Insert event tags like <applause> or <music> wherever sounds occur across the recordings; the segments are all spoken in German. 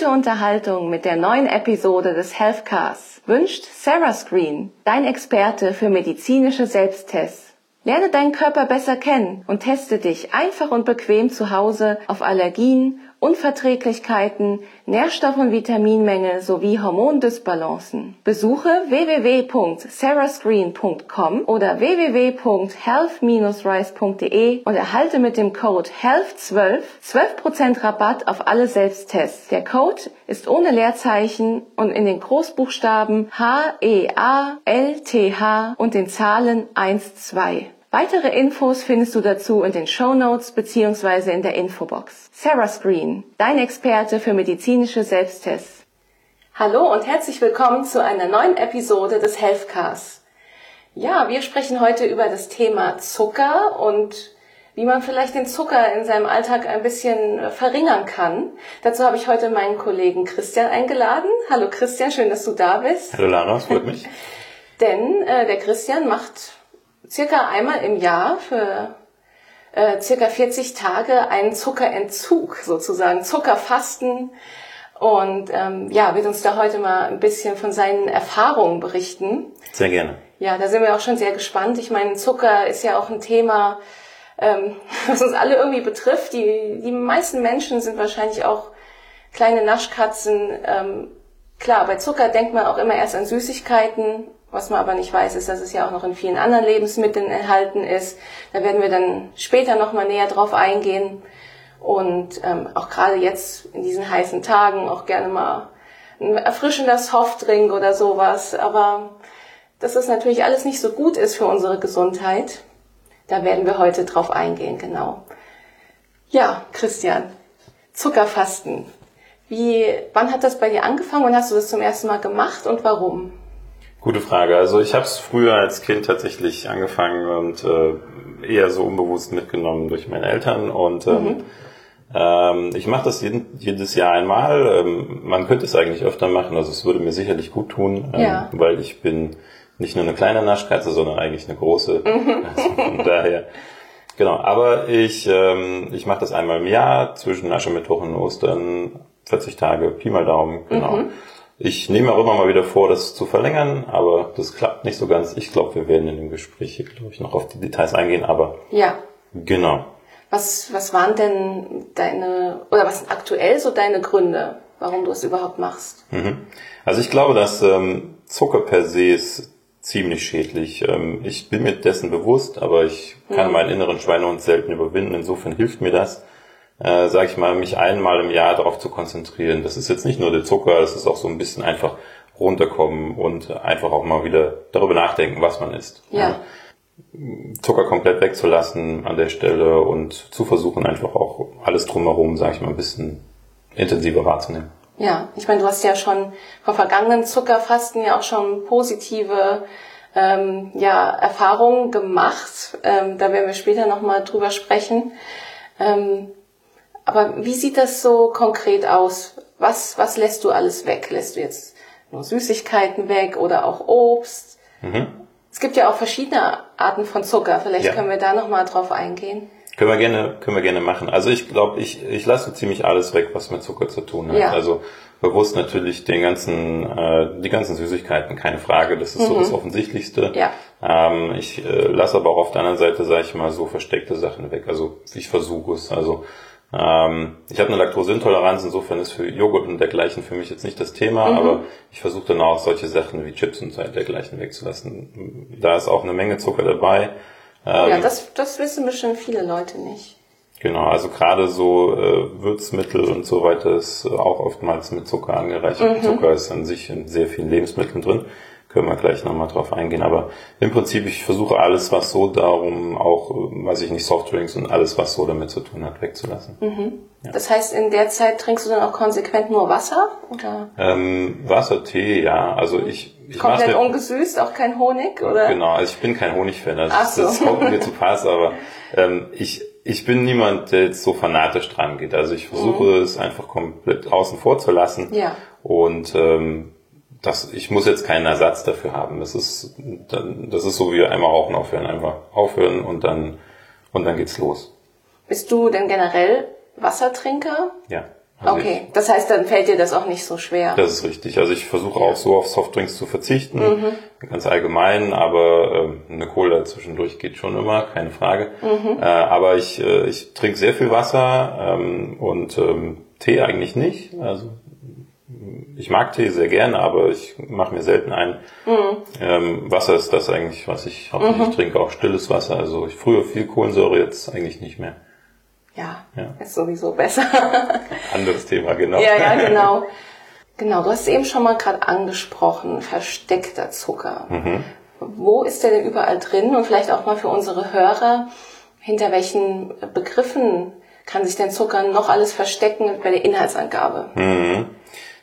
Gute Unterhaltung mit der neuen Episode des Healthcasts wünscht Sarah Screen, dein Experte für medizinische Selbsttests. Lerne deinen Körper besser kennen und teste dich einfach und bequem zu Hause auf Allergien Unverträglichkeiten, Nährstoff- und Vitaminmängel sowie Hormondysbalancen. Besuche www.sarahscreen.com oder www.health-rise.de und erhalte mit dem Code HEALTH12 12% Rabatt auf alle Selbsttests. Der Code ist ohne Leerzeichen und in den Großbuchstaben H-E-A-L-T-H und den Zahlen 1, 2. Weitere Infos findest du dazu in den Show Notes bzw. in der Infobox. Sarah Screen, dein Experte für medizinische Selbsttests. Hallo und herzlich willkommen zu einer neuen Episode des Healthcasts. Ja, wir sprechen heute über das Thema Zucker und wie man vielleicht den Zucker in seinem Alltag ein bisschen verringern kann. Dazu habe ich heute meinen Kollegen Christian eingeladen. Hallo Christian, schön, dass du da bist. Hallo Lara, es freut mich. <laughs> Denn äh, der Christian macht circa einmal im Jahr für äh, circa 40 Tage einen Zuckerentzug sozusagen, Zuckerfasten. Und ähm, ja, wird uns da heute mal ein bisschen von seinen Erfahrungen berichten. Sehr gerne. Ja, da sind wir auch schon sehr gespannt. Ich meine, Zucker ist ja auch ein Thema, ähm, <laughs> was uns alle irgendwie betrifft. Die, die meisten Menschen sind wahrscheinlich auch kleine Naschkatzen. Ähm, klar, bei Zucker denkt man auch immer erst an Süßigkeiten was man aber nicht weiß, ist, dass es ja auch noch in vielen anderen Lebensmitteln enthalten ist. Da werden wir dann später nochmal näher drauf eingehen. Und ähm, auch gerade jetzt in diesen heißen Tagen auch gerne mal ein erfrischender Softdrink oder sowas. Aber dass das natürlich alles nicht so gut ist für unsere Gesundheit, da werden wir heute drauf eingehen, genau. Ja, Christian, Zuckerfasten. Wie, wann hat das bei dir angefangen? Wann hast du das zum ersten Mal gemacht und warum? Gute Frage. Also ich habe es früher als Kind tatsächlich angefangen und äh, eher so unbewusst mitgenommen durch meine Eltern und ähm, mhm. ähm, ich mache das jeden, jedes Jahr einmal. Ähm, man könnte es eigentlich öfter machen, also es würde mir sicherlich gut tun, ähm, ja. weil ich bin nicht nur eine kleine Naschkatze, sondern eigentlich eine große. Mhm. Also von daher. Genau, aber ich, ähm, ich mache das einmal im Jahr zwischen Aschermittwoch und Ostern, 40 Tage, Pi mal Daumen, genau. Mhm. Ich nehme auch immer mal wieder vor, das zu verlängern, aber das klappt nicht so ganz. Ich glaube, wir werden in dem Gespräch hier, glaube ich, noch auf die Details eingehen, aber. Ja. Genau. Was, was waren denn deine, oder was sind aktuell so deine Gründe, warum du es überhaupt machst? Mhm. Also ich glaube, dass ähm, Zucker per se ist ziemlich schädlich. Ähm, ich bin mir dessen bewusst, aber ich kann mhm. meinen inneren Schweinehund selten überwinden. Insofern hilft mir das äh, sage ich mal, mich einmal im Jahr darauf zu konzentrieren. Das ist jetzt nicht nur der Zucker, es ist auch so ein bisschen einfach runterkommen und einfach auch mal wieder darüber nachdenken, was man isst. Ja. Zucker komplett wegzulassen an der Stelle und zu versuchen, einfach auch alles drumherum, sage ich mal, ein bisschen intensiver wahrzunehmen. Ja, ich meine, du hast ja schon vom vergangenen Zuckerfasten ja auch schon positive ähm, ja, Erfahrungen gemacht. Ähm, da werden wir später nochmal drüber sprechen. Ähm, aber wie sieht das so konkret aus? Was, was lässt du alles weg? Lässt du jetzt nur Süßigkeiten weg oder auch Obst? Mhm. Es gibt ja auch verschiedene Arten von Zucker. Vielleicht ja. können wir da nochmal drauf eingehen. Können wir gerne, können wir gerne machen. Also ich glaube, ich, ich lasse ziemlich alles weg, was mit Zucker zu tun hat. Ja. Also bewusst natürlich den ganzen, äh, die ganzen Süßigkeiten, keine Frage. Das ist mhm. so das Offensichtlichste. Ja. Ähm, ich äh, lasse aber auch auf der anderen Seite, sage ich mal, so versteckte Sachen weg. Also ich versuche es. Also ähm, ich habe eine Laktoseintoleranz, insofern ist für Joghurt und dergleichen für mich jetzt nicht das Thema, mhm. aber ich versuche dann auch solche Sachen wie Chips und dergleichen wegzulassen. Da ist auch eine Menge Zucker dabei. Ähm, ja, das, das wissen bestimmt viele Leute nicht. Genau, also gerade so äh, Würzmittel und so weiter ist auch oftmals mit Zucker angereichert. Mhm. Zucker ist an sich in sehr vielen Lebensmitteln drin können wir gleich nochmal drauf eingehen. Aber im Prinzip, ich versuche alles, was so darum, auch, weiß ich nicht, Softdrinks und alles, was so damit zu tun hat, wegzulassen. Mhm. Ja. Das heißt, in der Zeit trinkst du dann auch konsequent nur Wasser? Oder? Ähm, Wasser, Tee, ja. Also ich, ich Komplett ungesüßt, auch kein Honig, oder? Genau, also ich bin kein Honigfan. Also Ach so. Das kommt mir zu <laughs> Pass, aber ähm, ich, ich bin niemand, der jetzt so fanatisch dran geht. Also ich versuche mhm. es einfach komplett außen vor zu lassen. Ja. Und ähm, das, ich muss jetzt keinen Ersatz dafür haben. Das ist, das ist so wie einmal rauchen aufhören, einfach aufhören und dann, und dann geht's los. Bist du denn generell Wassertrinker? Ja, Also okay, das heißt, dann fällt dir das auch nicht so schwer. Das ist richtig. Also ich versuche auch so auf Softdrinks zu verzichten, ganz allgemein, aber ähm, eine Cola zwischendurch geht schon immer, keine Frage. Äh, aber ich, äh, ich trinke sehr viel Wasser ähm, und ähm, Tee eigentlich nicht. Also ich mag Tee sehr gerne, aber ich mache mir selten einen. Ähm, Wasser ist das eigentlich, was ich hauptsächlich trinke, auch stilles Wasser. Also ich früher viel Kohlensäure, jetzt eigentlich nicht mehr. Ja, Ja. ist sowieso besser. <laughs> Anderes Thema, genau. ja, ja, genau. <laughs> Genau, du hast es eben schon mal gerade angesprochen, versteckter Zucker. Wo ist der denn überall drin? Und vielleicht auch mal für unsere Hörer, hinter welchen Begriffen kann sich denn Zucker noch alles verstecken bei der Inhaltsangabe?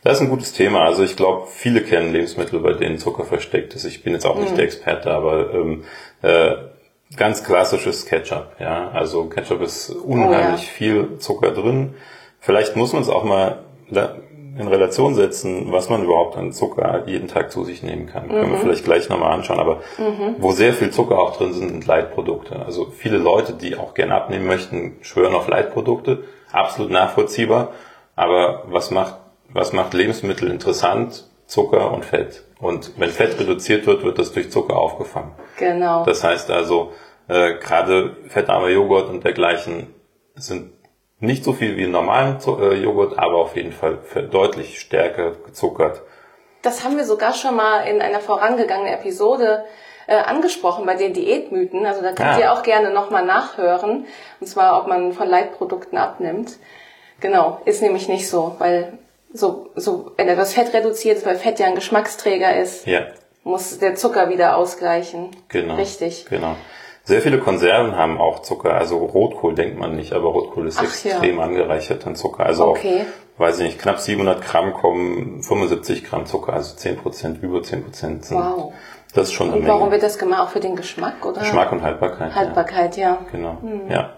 Das ist ein gutes Thema. Also ich glaube, viele kennen Lebensmittel, bei denen Zucker versteckt ist. Ich bin jetzt auch nicht der Experte, aber ähm, äh, ganz klassisches Ketchup. Ja, also Ketchup ist unheimlich Oh viel Zucker drin. Vielleicht muss man es auch mal in Relation setzen, was man überhaupt an Zucker jeden Tag zu sich nehmen kann. Können wir vielleicht gleich nochmal anschauen. Aber wo sehr viel Zucker auch drin sind, sind Leitprodukte. Also viele Leute, die auch gerne abnehmen möchten, schwören auf Leitprodukte. Absolut nachvollziehbar. Aber was macht, was macht Lebensmittel interessant? Zucker und Fett. Und wenn Fett reduziert wird, wird das durch Zucker aufgefangen. Genau. Das heißt also, äh, gerade fettarmer Joghurt und dergleichen sind nicht so viel wie normalen äh, Joghurt, aber auf jeden Fall deutlich stärker gezuckert. Das haben wir sogar schon mal in einer vorangegangenen Episode äh, angesprochen bei den Diätmythen. Also da könnt Ah. ihr auch gerne nochmal nachhören. Und zwar, ob man von Leitprodukten abnimmt. Genau, ist nämlich nicht so, weil so, so, wenn etwas Fett reduziert ist, weil Fett ja ein Geschmacksträger ist, Ja, muss der Zucker wieder ausgleichen. genau. Richtig. Genau. Sehr viele Konserven haben auch Zucker. Also Rotkohl denkt man nicht, aber Rotkohl ist Ach, extrem angereichert an Zucker. Also Okay. auf, weiß ich nicht, knapp 700 Gramm kommen 75 Gramm Zucker, also 10 Prozent, über 10 Prozent sind. Wow. Das ist schon eine Und warum Menge. wird das gemacht? Auch für den Geschmack, oder? Geschmack und Haltbarkeit. Ja. Haltbarkeit, ja. Genau, ja.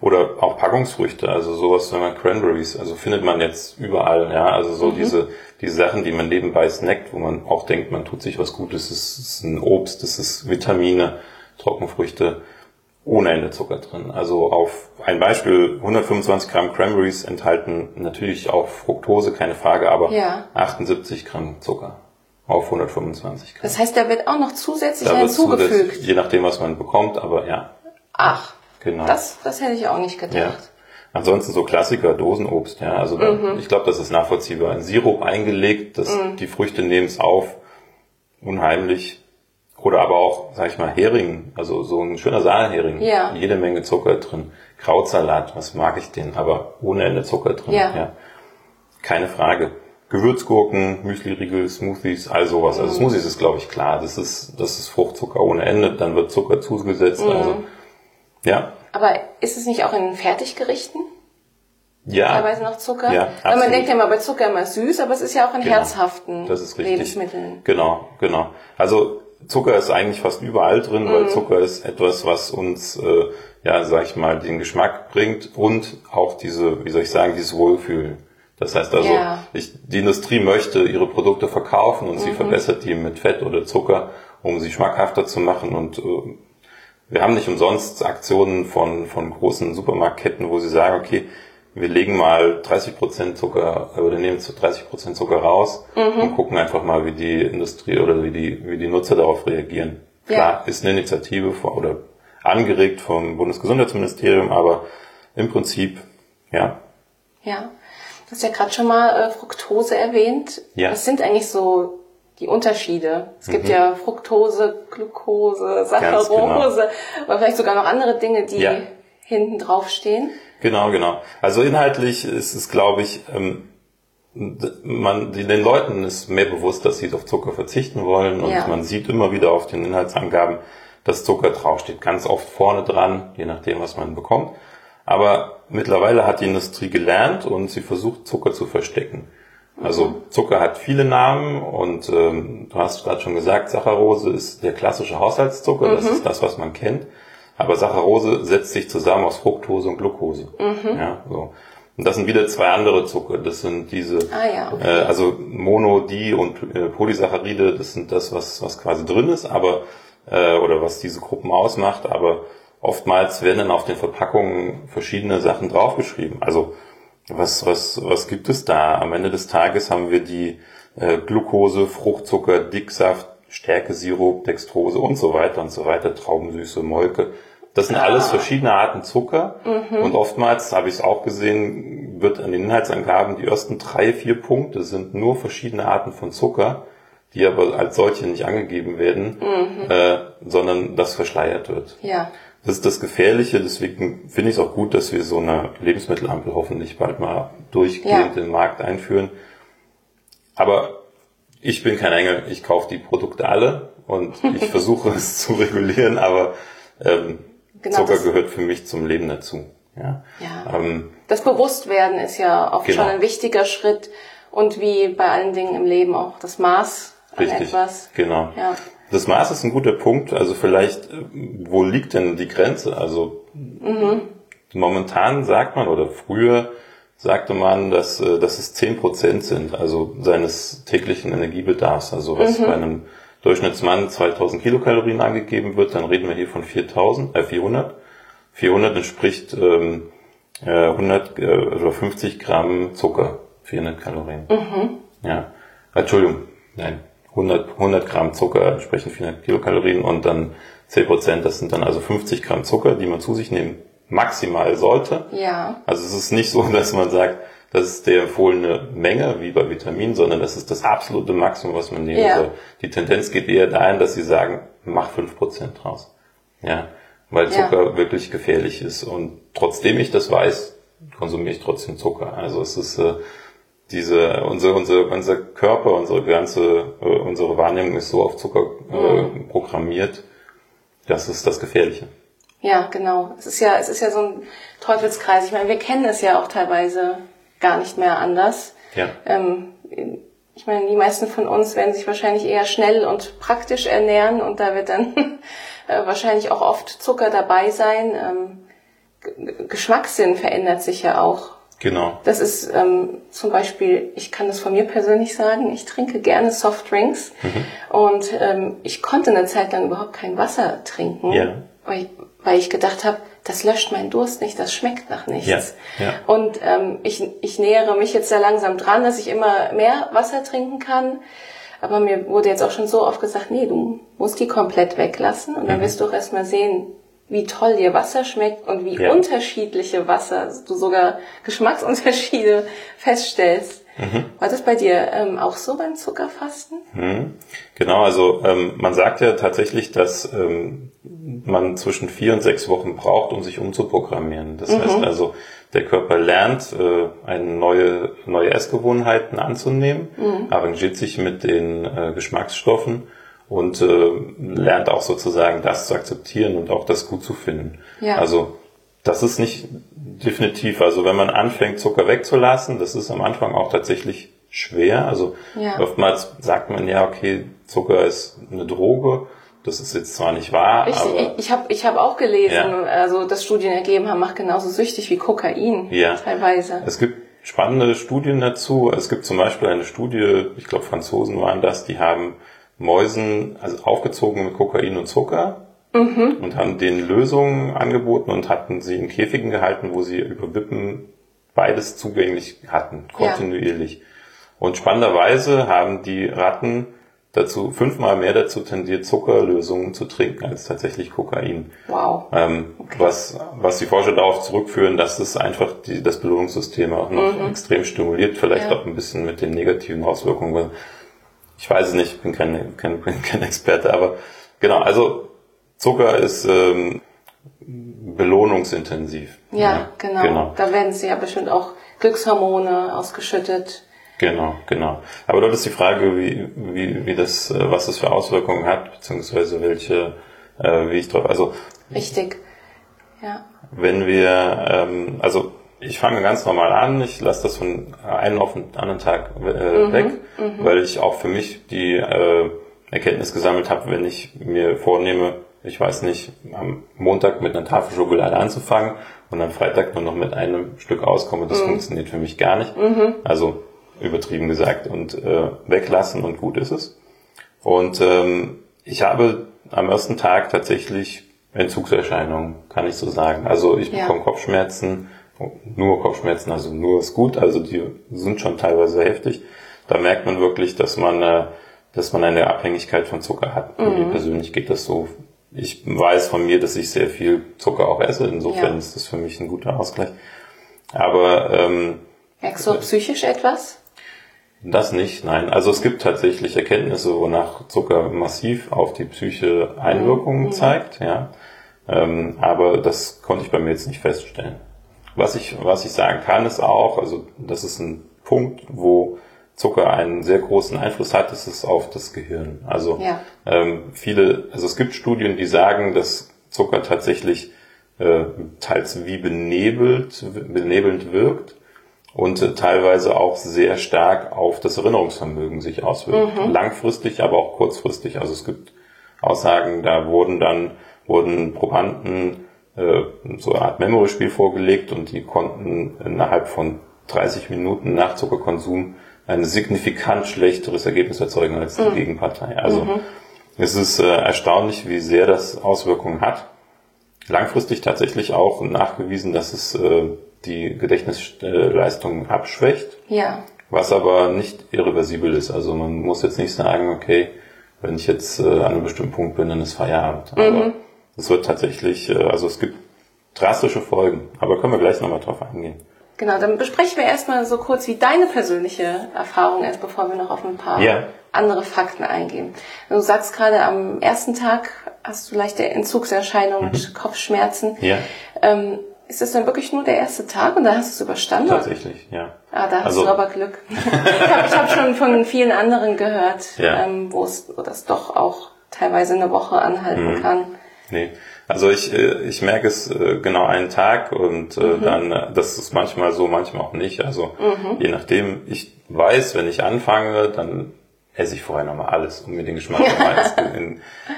Oder auch Packungsfrüchte, also sowas, wenn man Cranberries, also findet man jetzt überall, ja, also so diese, diese Sachen, die man nebenbei snackt, wo man auch denkt, man tut sich was Gutes, das ist ein Obst, das ist Vitamine, Trockenfrüchte, ohne Ende Zucker drin. Also auf ein Beispiel, 125 Gramm Cranberries enthalten natürlich auch Fructose, keine Frage, aber Ja. 78 Gramm Zucker auf 125 Gramm. Das heißt, da wird auch noch zusätzlich Da hinzugefügt. zusätzlich, je nachdem, was man bekommt, aber ja, Ach, genau. das, das hätte ich auch nicht gedacht. Ja. Ansonsten so Klassiker, Dosenobst, ja. Also da, Mhm. ich glaube, das ist nachvollziehbar. Ein Sirup eingelegt, das, die Früchte nehmen es auf, unheimlich. Oder aber auch, sag ich mal, Hering, also so ein schöner Sahnehering. Ja. Jede Menge Zucker drin. Krautsalat, was mag ich den, aber ohne Ende Zucker drin. Ja. Keine Frage. Gewürzgurken, Müsli-Riegel, Smoothies, all sowas. Mhm. Also Smoothies ist, glaube ich, klar. Das ist, das ist Fruchtzucker ohne Ende. Dann wird Zucker zugesetzt. Mhm. Also, ja. Aber ist es nicht auch in Fertiggerichten Ja. teilweise noch Zucker? Ja, Weil man denkt ja immer bei Zucker immer süß, aber es ist ja auch in Genau. herzhaften Das ist richtig. Lebensmitteln. Genau, genau. Also Zucker ist eigentlich fast überall drin, Mhm. weil Zucker ist etwas, was uns, äh, ja, sag ich mal, den Geschmack bringt und auch diese, wie soll ich sagen, dieses Wohlfühl. Das heißt also, Ja. ich, die Industrie möchte ihre Produkte verkaufen und Mhm. sie verbessert die mit Fett oder Zucker, um sie schmackhafter zu machen und äh, wir haben nicht umsonst Aktionen von, von großen Supermarktketten, wo sie sagen, okay, wir legen mal 30% Zucker oder nehmen zu 30% Zucker raus und gucken einfach mal, wie die Industrie oder wie die, wie die Nutzer darauf reagieren. Ja. Klar, ist eine Initiative von, oder angeregt vom Bundesgesundheitsministerium, aber im Prinzip, ja, Ja. Du hast ja gerade schon mal äh, Fructose erwähnt. Ja. Was sind eigentlich so die Unterschiede? Es gibt Mhm. ja Fructose, Glucose, Saccharose, oder vielleicht sogar noch andere Dinge, die Ja. hinten drauf stehen. Genau, genau. Also inhaltlich ist es, glaube ich, ähm, man, den Leuten ist mehr bewusst, dass sie auf Zucker verzichten wollen und Ja. man sieht immer wieder auf den Inhaltsangaben, dass Zucker draufsteht. Ganz oft vorne dran, je nachdem, was man bekommt. Aber mittlerweile hat die Industrie gelernt und sie versucht, Zucker zu verstecken. Also Zucker hat viele Namen und ähm, du hast gerade schon gesagt, Saccharose ist der klassische Haushaltszucker, das ist das, was man kennt. Aber Saccharose setzt sich zusammen aus Fructose und Glucose. Ja, so. Und das sind wieder zwei andere Zucker. Das sind diese, Ah ja, okay. äh, also Mono, Di und äh, Polysaccharide, das sind das, was, was quasi drin ist, aber, äh, oder was diese Gruppen ausmacht, aber oftmals werden dann auf den Verpackungen verschiedene Sachen draufgeschrieben. Also was, was, was gibt es da? Am Ende des Tages haben wir die äh, Glucose, Fruchtzucker, Dicksaft, Stärkesirup, Dextrose und so weiter und so weiter, Traubensüße, Molke. Das sind alles Ah. verschiedene Arten Zucker. Und oftmals, habe ich es auch gesehen, wird an den Inhaltsangaben die ersten drei, vier Punkte sind nur verschiedene Arten von Zucker, die aber als solche nicht angegeben werden, äh, sondern das verschleiert wird. Ja. Das ist das Gefährliche, deswegen finde ich es auch gut, dass wir so eine Lebensmittelampel hoffentlich bald mal durchgehend Ja. in den Markt einführen. Aber ich bin kein Engel, ich kaufe die Produkte alle und ich <laughs> versuche es zu regulieren, aber ähm, Genau, Zucker gehört für mich zum Leben dazu. Ja. Ja. Ähm, Das Bewusstwerden ist ja oft Genau. schon ein wichtiger Schritt und wie bei allen Dingen im Leben auch das Maß an richtig. etwas. Genau. Ja. Das Maß ist ein guter Punkt. Also vielleicht, äh, wo liegt denn die Grenze? Also momentan sagt man oder früher sagte man, dass, äh, dass es 10% sind, also seines täglichen Energiebedarfs. Also was bei einem Durchschnittsmann 2000 Kilokalorien angegeben wird, dann reden wir hier von 4000, äh 400. 400 entspricht ähm, äh, 100 äh, oder 50 Gramm Zucker, 400 Kalorien. Ja, Entschuldigung, nein, 100, 100 Gramm Zucker entsprechen 400 Kilokalorien und dann 10 Prozent, das sind dann also 50 Gramm Zucker, die man zu sich nehmen maximal sollte. Ja. Also es ist nicht so, <laughs> dass man sagt, das ist der empfohlene Menge, wie bei Vitaminen, sondern das ist das absolute Maximum, was man nehmen Ja. soll. Die Tendenz geht eher dahin, dass sie sagen, mach 5% draus. Ja, weil Ja. Zucker wirklich gefährlich ist. Und trotzdem ich das weiß, konsumiere ich trotzdem Zucker. Also es ist äh, diese, unser, unser, unser Körper, unsere ganze, äh, unsere Wahrnehmung ist so auf Zucker äh, Mhm. programmiert. Das ist das Gefährliche. Ja, genau. Es ist ja, es ist ja so ein Teufelskreis. Ich meine, wir kennen es ja auch teilweise gar nicht mehr anders. Ja. Ähm, ich meine, die meisten von uns werden sich wahrscheinlich eher schnell und praktisch ernähren und da wird dann <laughs> äh, wahrscheinlich auch oft Zucker dabei sein. Ähm, Geschmackssinn verändert sich ja auch. Genau. Das ist ähm, zum Beispiel, ich kann das von mir persönlich sagen, ich trinke gerne Softdrinks und ähm, ich konnte eine Zeit lang überhaupt kein Wasser trinken, Ja. weil, ich, weil ich gedacht habe, das löscht meinen Durst nicht, das schmeckt nach nichts. Ja, ja. Und ähm, ich, ich nähere mich jetzt da langsam dran, dass ich immer mehr Wasser trinken kann. Aber mir wurde jetzt auch schon so oft gesagt, nee, du musst die komplett weglassen und dann Mhm. wirst du auch erstmal sehen, wie toll dir Wasser schmeckt und wie Ja. unterschiedliche Wasser, also du sogar Geschmacksunterschiede <laughs> feststellst. Mhm. War das bei dir ähm, auch so beim Zuckerfasten? Mhm. Genau, also ähm, man sagt ja tatsächlich, dass ähm, man zwischen vier und sechs Wochen braucht, um sich umzuprogrammieren. Das heißt also, der Körper lernt, äh, eine neue, neue Essgewohnheiten anzunehmen, arrangiert sich mit den äh, Geschmacksstoffen und äh, lernt auch sozusagen das zu akzeptieren und auch das gut zu finden. Ja. Also das ist nicht definitiv. Also wenn man anfängt, Zucker wegzulassen, das ist am Anfang auch tatsächlich schwer. Also Ja. oftmals sagt man ja, okay, Zucker ist eine Droge. Das ist jetzt zwar nicht wahr, Richtig, aber ich habe ich hab auch gelesen, Ja. also dass Studien ergeben haben, macht genauso süchtig wie Kokain Ja. teilweise. es gibt spannende Studien dazu. Es gibt zum Beispiel eine Studie, ich glaube Franzosen waren das, die haben Mäusen also aufgezogen mit Kokain und Zucker und haben denen Lösungen angeboten und hatten sie in Käfigen gehalten, wo sie über Wippen beides zugänglich hatten, Ja. kontinuierlich. Und spannenderweise haben die Ratten dazu fünfmal mehr dazu tendiert, Zuckerlösungen zu trinken als tatsächlich Kokain. Wow. Ähm, was, was die Forscher darauf zurückführen, dass es einfach die, das Belohnungssystem auch noch extrem stimuliert, vielleicht Ja. auch ein bisschen mit den negativen Auswirkungen. weil Ich weiß es nicht, bin kein, kein, bin <laughs> kein Experte, aber genau, also Zucker ist ähm, belohnungsintensiv. Ja, genau. Genau, Da werden sie ja bestimmt auch Glückshormone ausgeschüttet. genau, genau. Aber dort ist die Frage, wie, wie, wie das, äh, was das für Auswirkungen hat, beziehungsweise welche, äh, wie ich drauf, also Richtig. Ja. wenn wir, ähm, also ich fange ganz normal an, ich lasse das von einem auf den anderen Tag äh, weg, weil ich auch für mich die äh, Erkenntnis gesammelt habe, wenn ich mir vornehme, ich weiß nicht, am Montag mit einer Tafel Schokolade anzufangen und am Freitag nur noch mit einem Stück auskomme, das funktioniert für mich gar nicht. Also übertrieben gesagt und äh, weglassen und gut ist es. Und ähm, ich habe am ersten Tag tatsächlich Entzugserscheinungen, kann ich so sagen. Also ich Ja. bekomme Kopfschmerzen nur Kopfschmerzen, also nur ist gut, also die sind schon teilweise heftig. Da merkt man wirklich, dass man, äh, dass man eine Abhängigkeit von Zucker hat. Mhm. Mir persönlich geht das so. Ich weiß von mir, dass ich sehr viel Zucker auch esse. Insofern ja. ist das für mich ein guter Ausgleich. Aber ähm, merkst du psychisch etwas? Das nicht, nein. Also es gibt tatsächlich Erkenntnisse, wonach Zucker massiv auf die Psyche Einwirkungen mhm. zeigt, ja. Ähm, aber das konnte ich bei mir jetzt nicht feststellen. Was ich, was ich sagen kann, ist auch, also das ist ein Punkt, wo Zucker einen sehr großen Einfluss hat, ist es auf das Gehirn. Also ja. ähm, viele, also es gibt Studien, die sagen, dass Zucker tatsächlich äh, teils wie benebelt, benebelnd wirkt und äh, teilweise auch sehr stark auf das Erinnerungsvermögen sich auswirkt. Mhm. Langfristig, aber auch kurzfristig. Also es gibt Aussagen, da wurden dann wurden Probanden so eine Art Memory-Spiel vorgelegt und die konnten innerhalb von 30 Minuten nach Zuckerkonsum ein signifikant schlechteres Ergebnis erzeugen als die mhm. Gegenpartei. Also mhm. es ist äh, erstaunlich, wie sehr das Auswirkungen hat. Langfristig tatsächlich auch nachgewiesen, dass es äh, die Gedächtnisleistung abschwächt. Ja. Was aber nicht irreversibel ist. Also man muss jetzt nicht sagen, okay, wenn ich jetzt äh, an einem bestimmten Punkt bin, dann ist Feierabend. Mhm. Es wird tatsächlich, äh, also es gibt drastische Folgen. Aber können wir gleich nochmal drauf eingehen. Genau, dann besprechen wir erstmal so kurz, wie deine persönliche Erfahrung ist, bevor wir noch auf ein paar ja. andere Fakten eingehen. Du sagst gerade, am ersten Tag hast du leichte Entzugserscheinungen mhm. mit Kopfschmerzen. Ja. Ähm, ist das dann wirklich nur der erste Tag und da hast du es überstanden? Tatsächlich, ja. Ah, da hast also, du aber Glück. <laughs> ich habe hab schon von vielen anderen gehört, ja. ähm, wo es wo das doch auch teilweise eine Woche anhalten mhm. kann. Nee. Also ich, äh, ich merke es äh, genau einen Tag und äh, mhm. dann, das ist manchmal so, manchmal auch nicht. Also mhm. je nachdem, ich weiß, wenn ich anfange, dann esse ich vorher nochmal alles, um mir den Geschmack nochmal <laughs>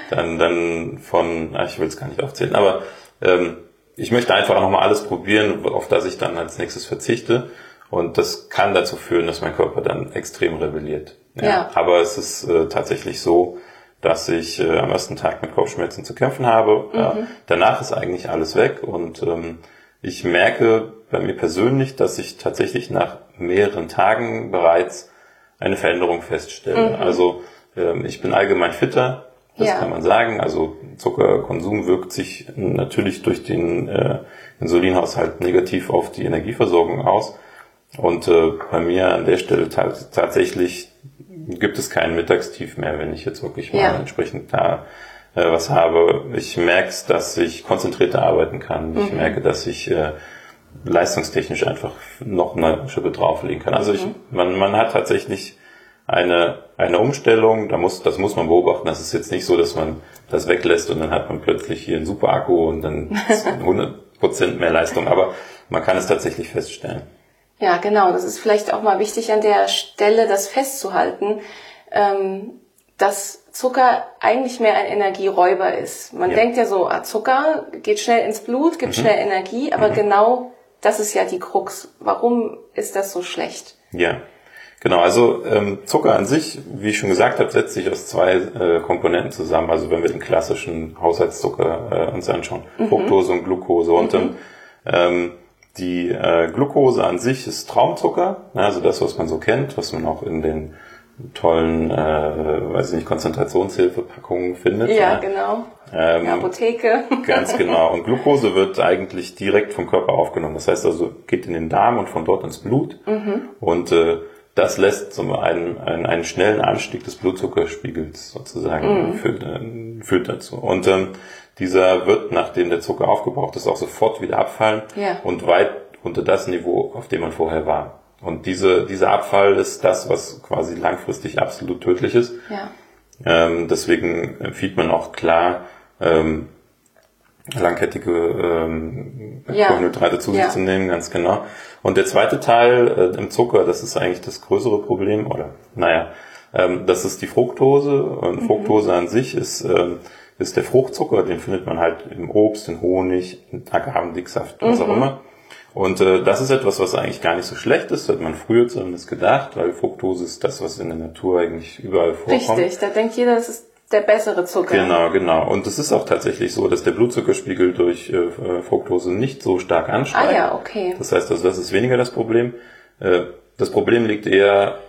dann, dann von, ich will es gar nicht aufzählen, aber ähm, ich möchte einfach nochmal alles probieren, auf das ich dann als nächstes verzichte. Und das kann dazu führen, dass mein Körper dann extrem rebelliert. Ja. ja. Aber es ist äh, tatsächlich so, dass ich äh, am ersten Tag mit Kopfschmerzen zu kämpfen habe. Mhm. Ja, danach ist eigentlich alles weg und ähm, ich merke bei mir persönlich, dass ich tatsächlich nach mehreren Tagen bereits eine Veränderung feststelle. Mhm. Also ähm, ich bin allgemein fitter, das ja. kann man sagen. Also Zuckerkonsum wirkt sich natürlich durch den äh, Insulinhaushalt negativ auf die Energieversorgung aus. Und äh, bei mir an der Stelle tatsächlich gibt es keinen Mittagstief mehr, wenn ich jetzt wirklich mal ja. entsprechend da äh, was habe. Ich merke es, dass ich konzentrierter arbeiten kann. Ich mhm. merke, dass ich äh, leistungstechnisch einfach noch eine Schippe drauflegen kann. Also ich, mhm. man, man hat tatsächlich eine, eine Umstellung, da muss, das muss man beobachten. Das ist jetzt nicht so, dass man das weglässt und dann hat man plötzlich hier einen super Akku und dann <laughs> 100 Prozent mehr Leistung. Aber man kann es tatsächlich feststellen. Ja, genau. Das ist vielleicht auch mal wichtig an der Stelle, das festzuhalten, ähm, dass Zucker eigentlich mehr ein Energieräuber ist. Man ja. denkt ja so, ah, Zucker geht schnell ins Blut, gibt mhm. schnell Energie, aber mhm. genau das ist ja die Krux. Warum ist das so schlecht? Ja. Genau, also ähm, Zucker an sich, wie ich schon gesagt habe, setzt sich aus zwei äh, Komponenten zusammen. Also wenn wir den klassischen Haushaltszucker äh, uns anschauen, mhm. Fructose und Glucose. Mhm. Und ähm, die äh, Glucose an sich ist Traumzucker, ne, also das, was man so kennt, was man auch in den tollen, äh, weiß ich nicht, Konzentrationshilfepackungen findet. Ja, ja. genau. Ähm, Apotheke. <laughs> ganz genau. Und Glucose wird eigentlich direkt vom Körper aufgenommen. Das heißt also, geht in den Darm und von dort ins Blut. Mhm. Und äh, das lässt zum einen einen, einen schnellen Anstieg des Blutzuckerspiegels sozusagen mhm. führt, äh, führt dazu. Und ähm, dieser wird, nachdem der Zucker aufgebraucht ist, auch sofort wieder abfallen ja. und weit unter das Niveau, auf dem man vorher war. Und diese, dieser Abfall ist das, was quasi langfristig absolut tödlich ist. Ja. Ähm, deswegen empfiehlt man auch klar, ähm, langkettige ähm, ja. Kohlenhydrate zu sich ja. zu nehmen, ganz genau. Und der zweite Teil äh, im Zucker, das ist eigentlich das größere Problem, oder naja, ähm, das ist die Fructose. Und mhm. Fructose an sich ist, ähm, ist der Fruchtzucker, den findet man halt im Obst, in Honig, in Agavendicksaft, was mhm. auch immer. Und äh, das ist etwas, was eigentlich gar nicht so schlecht ist, hat man früher zumindest gedacht, weil Fructose ist das, was in der Natur eigentlich überall vorkommt. Richtig, da denkt jeder, das ist der bessere Zucker. Genau, genau. Und es ist auch tatsächlich so, dass der Blutzuckerspiegel durch äh, Fructose nicht so stark ansteigt. Ah ja, okay. Das heißt also, das ist weniger das Problem. Äh, das Problem liegt eher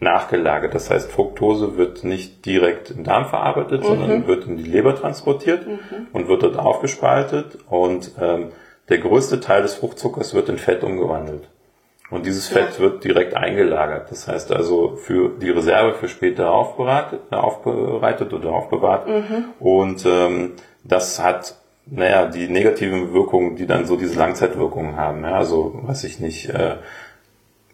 nachgelagert. Das heißt, Fructose wird nicht direkt im Darm verarbeitet, mhm. sondern wird in die Leber transportiert mhm. und wird dort aufgespaltet. Und ähm, der größte Teil des Fruchtzuckers wird in Fett umgewandelt. Und dieses Fett ja. wird direkt eingelagert. Das heißt also für die Reserve für später aufbereitet, aufbereitet oder aufbewahrt. Mhm. Und ähm, das hat, naja, die negativen Wirkungen, die dann so diese Langzeitwirkungen haben. Ja, also, weiß ich nicht, äh,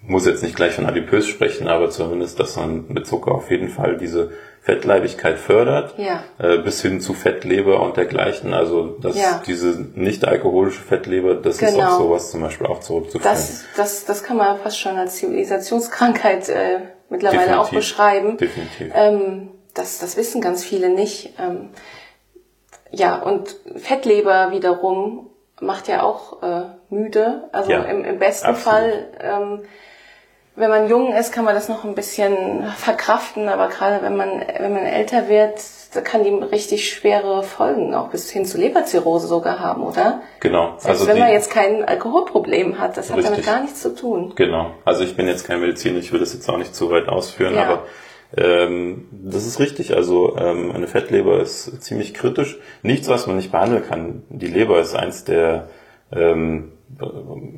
muss jetzt nicht gleich von adipös sprechen, aber zumindest, dass man mit Zucker auf jeden Fall diese Fettleibigkeit fördert, ja. äh, bis hin zu Fettleber und dergleichen. Also dass ja. diese nicht alkoholische Fettleber, das genau. ist auch sowas zum Beispiel auch zurückzuführen. Das, das, das kann man fast schon als Zivilisationskrankheit äh, mittlerweile Definitiv. auch beschreiben. Definitiv. Ähm, das, das wissen ganz viele nicht. Ähm, ja, und Fettleber wiederum macht ja auch äh, müde. Also ja, im, im besten absolut. Fall ähm, wenn man jung ist, kann man das noch ein bisschen verkraften, aber gerade wenn man, wenn man älter wird, da kann die richtig schwere Folgen auch bis hin zu Leberzirrhose sogar haben, oder? Genau. Selbst also wenn man jetzt kein Alkoholproblem hat, das hat richtig. damit gar nichts zu tun. Genau. Also ich bin jetzt kein Mediziner, ich will das jetzt auch nicht zu weit ausführen, ja. aber ähm, das ist richtig. Also ähm, eine Fettleber ist ziemlich kritisch. Nichts, was man nicht behandeln kann. Die Leber ist eins der ähm,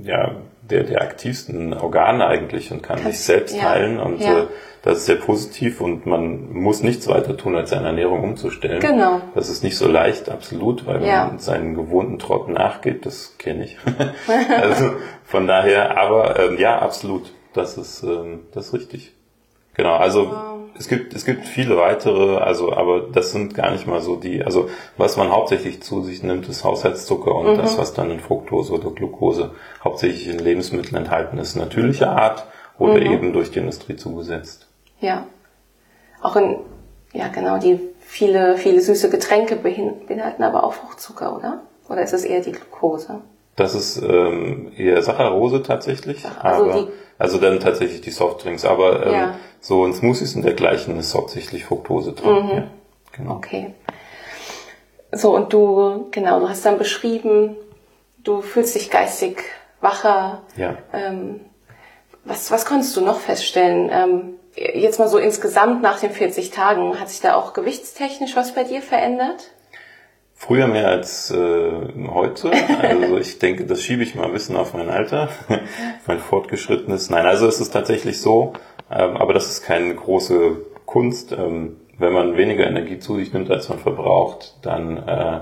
ja, der, der aktivsten Organe eigentlich und kann sich selbst ja, heilen und ja. äh, das ist sehr positiv und man muss nichts weiter tun, als seine Ernährung umzustellen. Genau. Das ist nicht so leicht, absolut, weil ja. man seinen gewohnten Trott nachgeht, das kenne ich. <laughs> also von daher, aber ähm, ja, absolut, das ist, ähm, das ist richtig. Genau, also wow. Es gibt es gibt viele weitere, also aber das sind gar nicht mal so die, also was man hauptsächlich zu sich nimmt, ist Haushaltszucker und mhm. das, was dann in Fructose oder Glucose hauptsächlich in Lebensmitteln enthalten ist, natürlicher Art oder mhm. eben durch die Industrie zugesetzt. Ja. Auch in, ja genau, die viele, viele süße Getränke beinhalten aber auch Fruchtzucker, oder? Oder ist es eher die Glucose? Das ist ähm, eher Saccharose tatsächlich. Also, aber, die, also dann tatsächlich die Softdrinks. Aber ähm, ja. so in Smoothies und dergleichen ist hauptsächlich Fructose drin. Mhm. Ja, genau. Okay. So, und du, genau, du hast dann beschrieben, du fühlst dich geistig wacher. Ja. Ähm, was, was konntest du noch feststellen? Ähm, jetzt mal so insgesamt nach den 40 Tagen, hat sich da auch gewichtstechnisch was bei dir verändert? Früher mehr als äh, heute. Also ich denke, das schiebe ich mal ein bisschen auf mein Alter, <laughs> mein fortgeschrittenes. Nein, also es ist tatsächlich so, ähm, aber das ist keine große Kunst. Ähm, wenn man weniger Energie zu sich nimmt, als man verbraucht, dann, äh,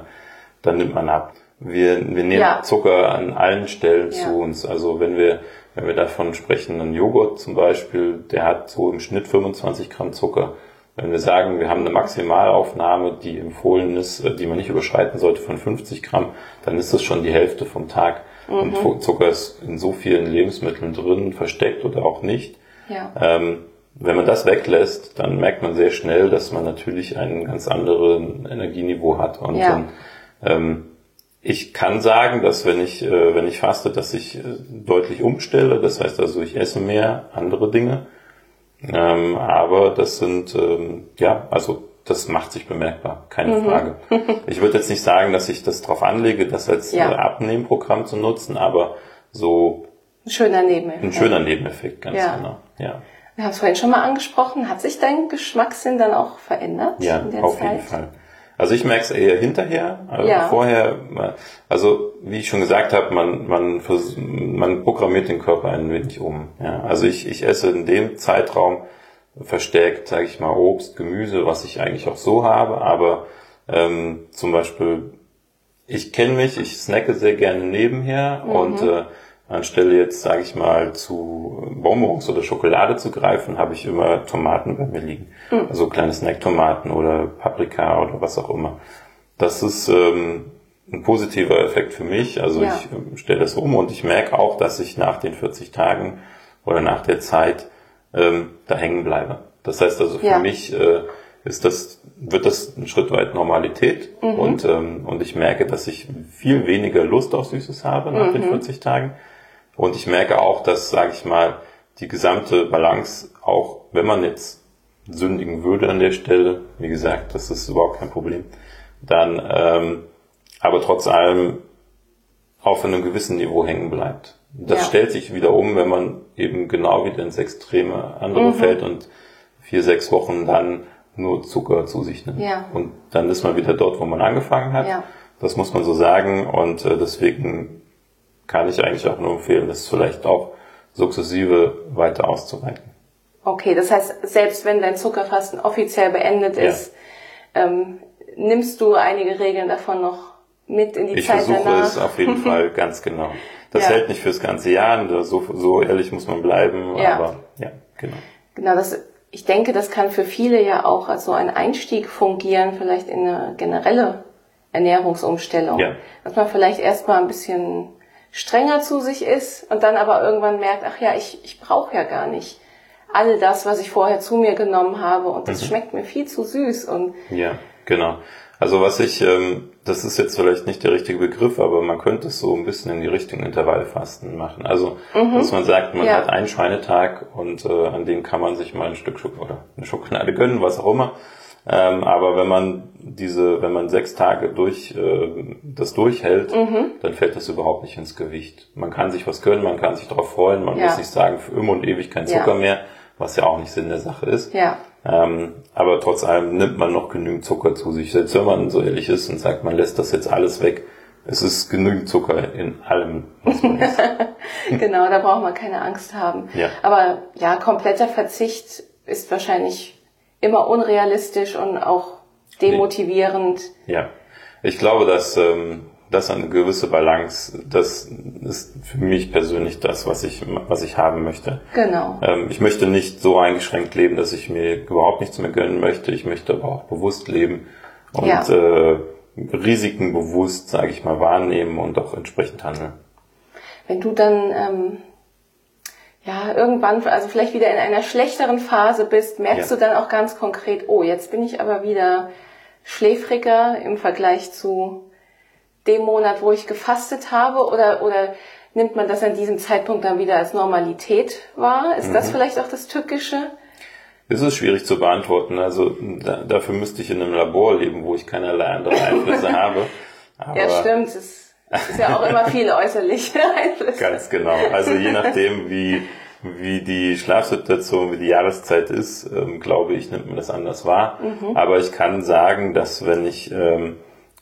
dann nimmt man ab. Wir, wir nehmen ja. Zucker an allen Stellen ja. zu uns. Also wenn wir, wenn wir davon sprechen, ein Joghurt zum Beispiel, der hat so im Schnitt 25 Gramm Zucker. Wenn wir sagen, wir haben eine Maximalaufnahme, die empfohlen ist, äh, die man nicht überschreiten sollte von 50 Gramm, dann ist das schon die Hälfte vom Tag. Mhm. Und Zucker ist in so vielen Lebensmitteln drin, versteckt oder auch nicht. Ja. Ähm, wenn man das weglässt, dann merkt man sehr schnell, dass man natürlich ein ganz anderes Energieniveau hat. Und ja. dann, ähm, ich kann sagen, dass wenn ich, äh, wenn ich faste, dass ich äh, deutlich umstelle. Das heißt also, ich esse mehr andere Dinge. Ähm, aber das sind, ähm, ja, also das macht sich bemerkbar, keine mhm. Frage. <laughs> Ich würde jetzt nicht sagen, dass ich das darauf anlege, das als ja. Äh, Abnehmprogramm zu nutzen, aber so ein schöner Nebeneffekt. Ein schöner Nebeneffekt, ganz ja. genau. Ja. Wir haben es vorhin schon mal angesprochen. Hat sich dein Geschmackssinn dann auch verändert? Ja, in der auf Zeit? jeden Fall. Also ich merke es eher hinterher. Also ja. Vorher, also wie ich schon gesagt habe, man, man, man programmiert den Körper ein wenig um. Ja. Also ich, ich esse in dem Zeitraum verstärkt, sage ich mal, Obst, Gemüse, was ich eigentlich auch so habe, aber ähm, zum Beispiel, ich kenne mich, ich snacke sehr gerne nebenher mhm. und äh, Anstelle jetzt, sage ich mal, zu Bonbons oder Schokolade zu greifen, habe ich immer Tomaten bei mir liegen. Mhm. Also kleine Snacktomaten oder Paprika oder was auch immer. Das ist ähm, ein positiver Effekt für mich. Also ja. ich ähm, stelle das um und ich merke auch, dass ich nach den 40 Tagen oder nach der Zeit ähm, da hängen bleibe. Das heißt also für ja. mich äh, ist das, wird das ein Schritt weit Normalität mhm. und, ähm, und ich merke, dass ich viel weniger Lust auf Süßes habe nach mhm. den 40 Tagen und ich merke auch, dass, sage ich mal, die gesamte Balance, auch wenn man jetzt sündigen würde an der Stelle, wie gesagt, das ist überhaupt kein Problem, dann ähm, aber trotz allem auf einem gewissen Niveau hängen bleibt. Das ja. stellt sich wieder um, wenn man eben genau wieder ins Extreme andere mhm. fällt und vier, sechs Wochen dann nur Zucker zu sich nimmt. Ja. Und dann ist man wieder dort, wo man angefangen hat. Ja. Das muss man so sagen. Und äh, deswegen kann ich eigentlich auch nur empfehlen, das vielleicht auch sukzessive weiter auszuweiten. Okay, das heißt, selbst wenn dein Zuckerfasten offiziell beendet ist, ähm, nimmst du einige Regeln davon noch mit in die ich Zeit danach? Ich versuche es auf jeden <laughs> Fall ganz genau. Das ja. hält nicht fürs ganze Jahr, so, so ehrlich muss man bleiben, ja. aber ja, genau. Genau, das ich denke, das kann für viele ja auch als so ein Einstieg fungieren, vielleicht in eine generelle Ernährungsumstellung. Ja. Dass man vielleicht erstmal ein bisschen strenger zu sich ist und dann aber irgendwann merkt, ach ja, ich, ich brauche ja gar nicht all das, was ich vorher zu mir genommen habe und das mhm. schmeckt mir viel zu süß und ja, genau. Also was ich, ähm, das ist jetzt vielleicht nicht der richtige Begriff, aber man könnte es so ein bisschen in die Richtung Intervallfasten machen. Also, mhm. dass man sagt, man ja. hat einen Schweinetag und äh, an dem kann man sich mal ein Stück Schokolade oder eine Schokolade gönnen, was auch immer. Ähm, aber wenn man diese, wenn man sechs Tage durch äh, das durchhält, mhm. dann fällt das überhaupt nicht ins Gewicht. Man kann sich was gönnen, man kann sich darauf freuen, man ja. muss nicht sagen, für immer und ewig kein Zucker ja. mehr, was ja auch nicht Sinn der Sache ist. Ja. Ähm, aber trotz allem nimmt man noch genügend Zucker zu sich. Selbst wenn man so ehrlich ist und sagt, man lässt das jetzt alles weg, es ist genügend Zucker in allem, was man isst. <laughs> genau, da braucht man keine Angst haben. Ja. Aber ja, kompletter Verzicht ist wahrscheinlich immer unrealistisch und auch demotivierend. Ja, ich glaube, dass ähm, das eine gewisse Balance, das ist für mich persönlich das, was ich, was ich haben möchte. Genau. Ähm, ich möchte nicht so eingeschränkt leben, dass ich mir überhaupt nichts mehr gönnen möchte. Ich möchte aber auch bewusst leben und ja. äh, Risiken bewusst, sage ich mal, wahrnehmen und auch entsprechend handeln. Wenn du dann ähm, ja irgendwann, also vielleicht wieder in einer schlechteren Phase bist, merkst ja. du dann auch ganz konkret, oh, jetzt bin ich aber wieder schläfriger im Vergleich zu dem Monat, wo ich gefastet habe? Oder, oder nimmt man das an diesem Zeitpunkt dann wieder als Normalität wahr? Ist mhm. das vielleicht auch das Tückische? Das ist schwierig zu beantworten. Also da, dafür müsste ich in einem Labor leben, wo ich keinerlei andere Einflüsse <laughs> habe. Aber ja, stimmt. Es ist ja auch immer viele äußerliche Einflüsse. Ganz genau. Also je nachdem, wie, wie die Schlafsituation, wie die Jahreszeit ist, ähm, glaube ich, nimmt man das anders wahr. Mhm. Aber ich kann sagen, dass wenn ich ähm,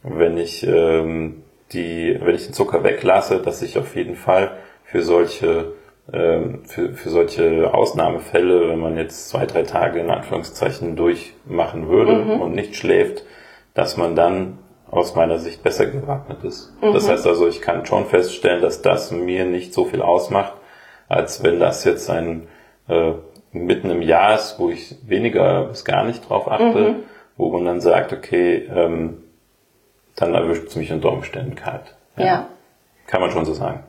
wenn ich ähm, die, wenn ich den Zucker weglasse, dass ich auf jeden Fall für solche ähm, für, für solche Ausnahmefälle, wenn man jetzt zwei, drei Tage in Anführungszeichen durchmachen würde mhm. und nicht schläft, dass man dann aus meiner Sicht besser gewappnet ist. Mhm. Das heißt also, ich kann schon feststellen, dass das mir nicht so viel ausmacht, als wenn das jetzt ein äh, mitten im Jahr ist, wo ich weniger bis gar nicht drauf achte, mhm. wo man dann sagt, okay, ähm, dann erwischt es mich unter Umständen kalt. Ja. ja. Kann man schon so sagen.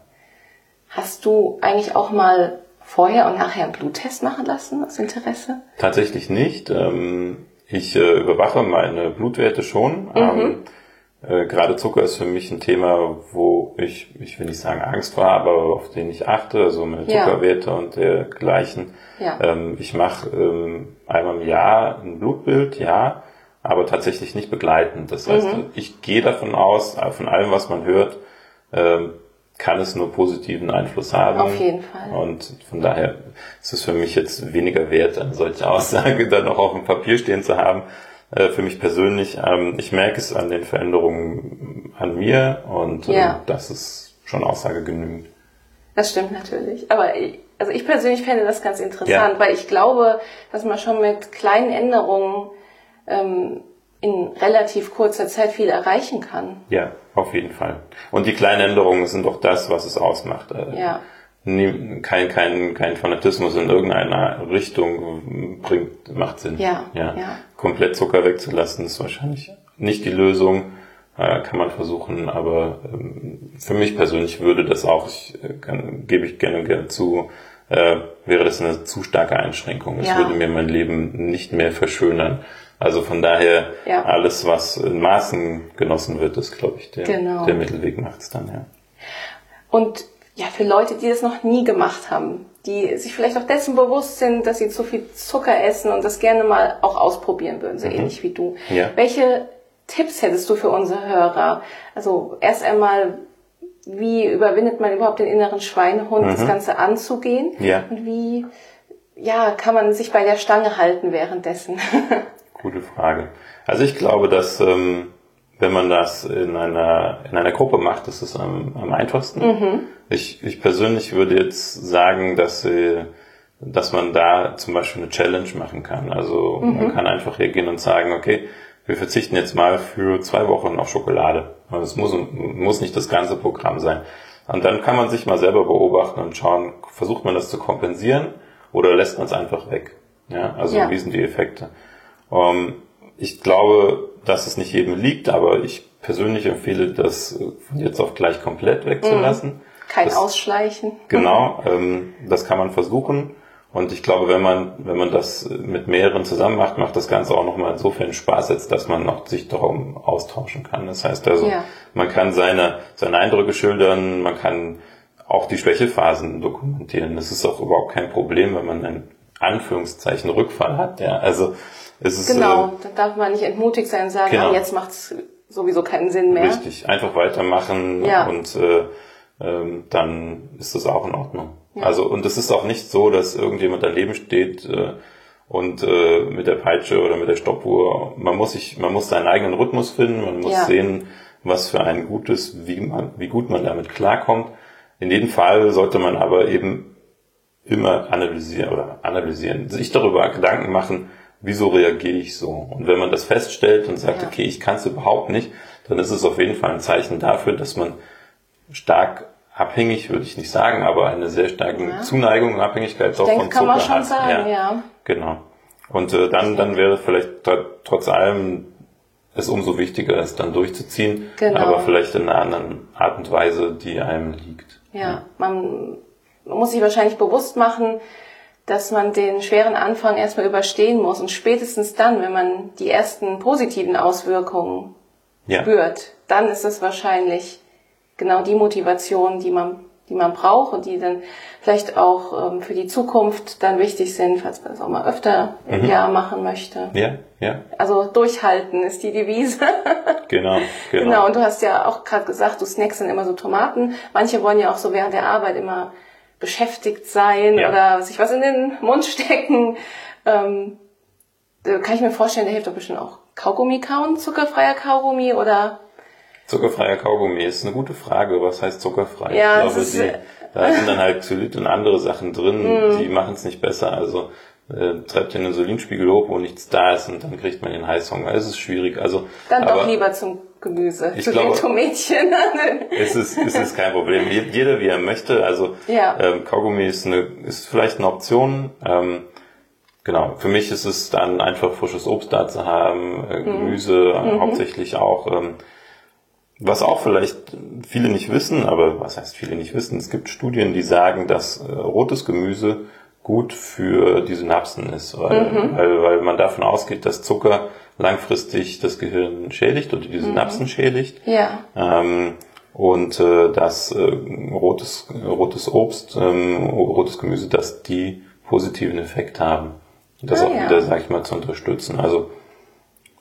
Hast du eigentlich auch mal vorher und nachher einen Bluttest machen lassen aus Interesse? Tatsächlich nicht. Ähm, ich äh, überwache meine Blutwerte schon. Mhm. Ähm, äh, gerade Zucker ist für mich ein Thema, wo ich, ich will nicht sagen Angst war, aber auf den ich achte, also meine Zuckerwerte ja. und dergleichen. Ja. Ähm, ich mache einmal im Jahr ein Blutbild, ja aber tatsächlich nicht begleitend. Das heißt, mhm. ich gehe davon aus, von allem, was man hört, ähm, kann es nur positiven Einfluss haben. Auf jeden Fall. Und von daher ist es für mich jetzt weniger wert, eine solche Aussage <laughs> dann noch auf dem Papier stehen zu haben. Äh, für mich persönlich, ähm, ich merke es an den Veränderungen an mir und äh, ja. das ist schon Aussage genügend. Das stimmt natürlich. Aber ich, also ich persönlich fände das ganz interessant, ja. weil ich glaube, dass man schon mit kleinen Änderungen ähm, in relativ kurzer Zeit viel erreichen kann. Ja, auf jeden Fall. Und die kleinen Änderungen sind doch das, was es ausmacht. Äh, ja. Kein, kein, kein Fanatismus in irgendeiner Richtung bringt, macht Sinn. Ja, ja. ja. Komplett Zucker wegzulassen ist wahrscheinlich nicht die Lösung. Äh, kann man versuchen, aber ähm, für mich persönlich würde das auch, ich, äh, kann, gebe ich gerne, gerne zu, äh, wäre das eine zu starke Einschränkung. Es ja. würde mir mein Leben nicht mehr verschönern. Also von daher, ja. alles, was in Maßen genossen wird, ist, glaube ich, der, genau. der Mittelweg macht es dann, ja. Und ja, für Leute, die das noch nie gemacht haben, die sich vielleicht auch dessen bewusst sind, dass sie zu viel Zucker essen und das gerne mal auch ausprobieren würden, so mhm. ähnlich wie du. Ja. Welche Tipps hättest du für unsere Hörer? Also erst einmal, wie überwindet man überhaupt den inneren Schweinehund, mhm. das Ganze anzugehen? Ja. Und wie ja, kann man sich bei der Stange halten währenddessen? <laughs> Gute Frage. Also ich glaube, dass ähm, wenn man das in einer, in einer Gruppe macht, ist es am, am einfachsten. Mhm. Ich, ich persönlich würde jetzt sagen, dass, äh, dass man da zum Beispiel eine Challenge machen kann. Also mhm. man kann einfach hergehen und sagen, okay, wir verzichten jetzt mal für zwei Wochen auf Schokolade. Es muss, muss nicht das ganze Programm sein. Und dann kann man sich mal selber beobachten und schauen, versucht man das zu kompensieren oder lässt man es einfach weg. Ja, also ja. wie sind die Effekte? Ähm, ich glaube, dass es nicht jedem liegt, aber ich persönlich empfehle, das von jetzt auf gleich komplett wegzulassen. Mhm. Kein das, Ausschleichen. Genau, ähm, das kann man versuchen. Und ich glaube, wenn man, wenn man das mit mehreren zusammen macht, macht das Ganze auch nochmal insofern Spaß jetzt, dass man noch sich darum austauschen kann. Das heißt also, ja. man kann seine, seine Eindrücke schildern, man kann auch die Schwächephasen dokumentieren. Das ist auch überhaupt kein Problem, wenn man einen Anführungszeichen Rückfall hat. Ja, also es ist, genau, äh, da darf man nicht entmutigt sein und sagen, genau. ah, jetzt macht's sowieso keinen Sinn mehr. Richtig, einfach weitermachen ja. und äh, ähm, dann ist das auch in Ordnung. Also, und es ist auch nicht so, dass irgendjemand daneben steht äh, und äh, mit der Peitsche oder mit der Stoppuhr. Man muss sich, man muss seinen eigenen Rhythmus finden, man muss ja. sehen, was für ein gutes, wie man, wie gut man damit klarkommt. In jedem Fall sollte man aber eben immer analysieren oder analysieren, sich darüber Gedanken machen, wieso reagiere ich so? Und wenn man das feststellt und sagt, ja. okay, ich kann es überhaupt nicht, dann ist es auf jeden Fall ein Zeichen dafür, dass man stark abhängig, würde ich nicht sagen, aber eine sehr starke ja. Zuneigung und Abhängigkeit doch von Zucker kann man schon hat. Sagen, ja. ja. Genau. Und äh, dann, dann wäre vielleicht trotz allem es umso wichtiger, es dann durchzuziehen, genau. aber vielleicht in einer anderen Art und Weise, die einem liegt. Ja, ja. Man muss sich wahrscheinlich bewusst machen, dass man den schweren Anfang erstmal überstehen muss und spätestens dann, wenn man die ersten positiven Auswirkungen ja. spürt, dann ist es wahrscheinlich genau die Motivation, die man, die man braucht und die dann vielleicht auch ähm, für die Zukunft dann wichtig sind, falls man das auch mal öfter im mhm. Jahr machen möchte. Ja, ja. Also durchhalten ist die Devise. <laughs> genau, genau. Genau, und du hast ja auch gerade gesagt, du snackst dann immer so Tomaten. Manche wollen ja auch so während der Arbeit immer beschäftigt sein ja. oder sich was in den Mund stecken. Ähm, kann ich mir vorstellen, der hilft doch bestimmt auch Kaugummi kauen, zuckerfreier Kaugummi oder Zuckerfreier Kaugummi ist eine gute Frage. Was heißt zuckerfrei? Ja, ich glaube, die, da sind dann halt Xylit und andere Sachen drin, <laughs> mm. die machen es nicht besser. Also äh, treibt den Insulinspiegel hoch, wo nichts da ist und dann kriegt man den Heißhunger. Es ist schwierig. Also dann doch lieber zum Gemüse, ich zu glaube, den Tomätchen. <laughs> es ist es ist kein Problem. Jeder wie er möchte. Also ja. ähm, Kaugummi ist eine ist vielleicht eine Option. Ähm, Genau, für mich ist es dann einfach frisches Obst da zu haben, äh, Gemüse mhm. hauptsächlich auch. Ähm, was auch vielleicht viele nicht wissen, aber was heißt viele nicht wissen, es gibt Studien, die sagen, dass äh, rotes Gemüse gut für die Synapsen ist, weil, mhm. weil, weil man davon ausgeht, dass Zucker langfristig das Gehirn schädigt oder die Synapsen mhm. schädigt. Ja. Ähm, und äh, dass äh, rotes, rotes Obst, ähm, rotes Gemüse, dass die positiven Effekt haben. Das ah, auch ja. wieder, sag ich mal, zu unterstützen. Also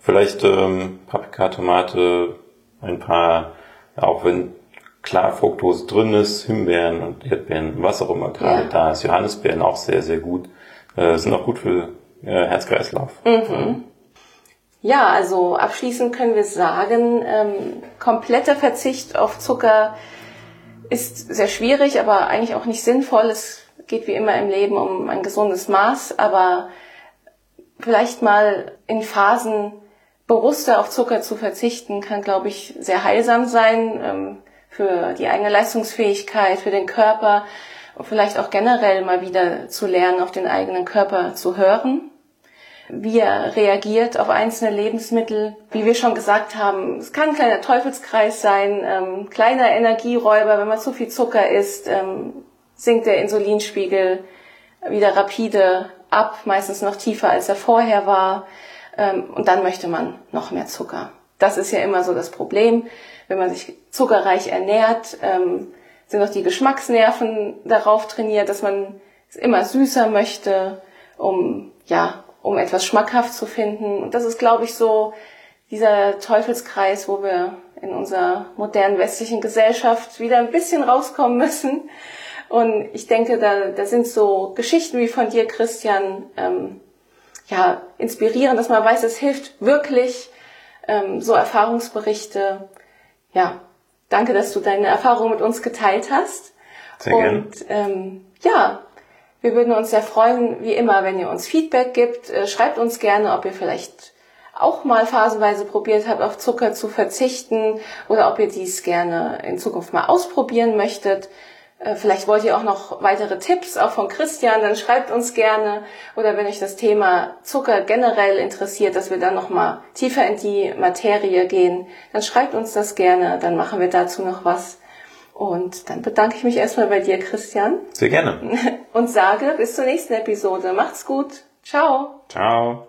vielleicht ähm, Paprika, Tomate, ein paar, auch wenn klar Fructose drin ist, Himbeeren und Erdbeeren, was auch immer gerade ja. da ist, Johannisbeeren auch sehr, sehr gut, äh, sind auch gut für äh, Herz-Kreislauf. Mhm. Ja, also abschließend können wir sagen, ähm, kompletter Verzicht auf Zucker ist sehr schwierig, aber eigentlich auch nicht sinnvoll. Es geht wie immer im Leben um ein gesundes Maß, aber vielleicht mal in Phasen bewusster auf Zucker zu verzichten, kann, glaube ich, sehr heilsam sein ähm, für die eigene Leistungsfähigkeit, für den Körper und vielleicht auch generell mal wieder zu lernen, auf den eigenen Körper zu hören, wie er reagiert auf einzelne Lebensmittel. Wie wir schon gesagt haben, es kann ein kleiner Teufelskreis sein, ähm, kleiner Energieräuber, wenn man zu viel Zucker isst, ähm, sinkt der Insulinspiegel wieder rapide ab, meistens noch tiefer als er vorher war. Ähm, und dann möchte man noch mehr Zucker. Das ist ja immer so das Problem. Wenn man sich zuckerreich ernährt, ähm, sind auch die Geschmacksnerven darauf trainiert, dass man immer süßer möchte, um, ja, um etwas schmackhaft zu finden. Und das ist, glaube ich, so dieser Teufelskreis, wo wir in unserer modernen westlichen Gesellschaft wieder ein bisschen rauskommen müssen. Und ich denke, da, da sind so Geschichten wie von dir, Christian, ähm, ja, inspirieren, dass man weiß, es hilft wirklich, ähm, so Erfahrungsberichte. Ja, danke, dass du deine Erfahrung mit uns geteilt hast. Sehr gerne. Und ähm, ja, wir würden uns sehr freuen, wie immer, wenn ihr uns Feedback gibt. Äh, schreibt uns gerne, ob ihr vielleicht auch mal phasenweise probiert habt, auf Zucker zu verzichten oder ob ihr dies gerne in Zukunft mal ausprobieren möchtet. Äh, vielleicht wollt ihr auch noch weitere Tipps, auch von Christian, dann schreibt uns gerne. Oder wenn euch das Thema Zucker generell interessiert, dass wir dann nochmal tiefer in die Materie gehen, dann schreibt uns das gerne, dann machen wir dazu noch was. Und dann bedanke ich mich erstmal bei dir, Christian. Sehr gerne. Und sage bis zur nächsten Episode. Macht's gut. Ciao. Ciao.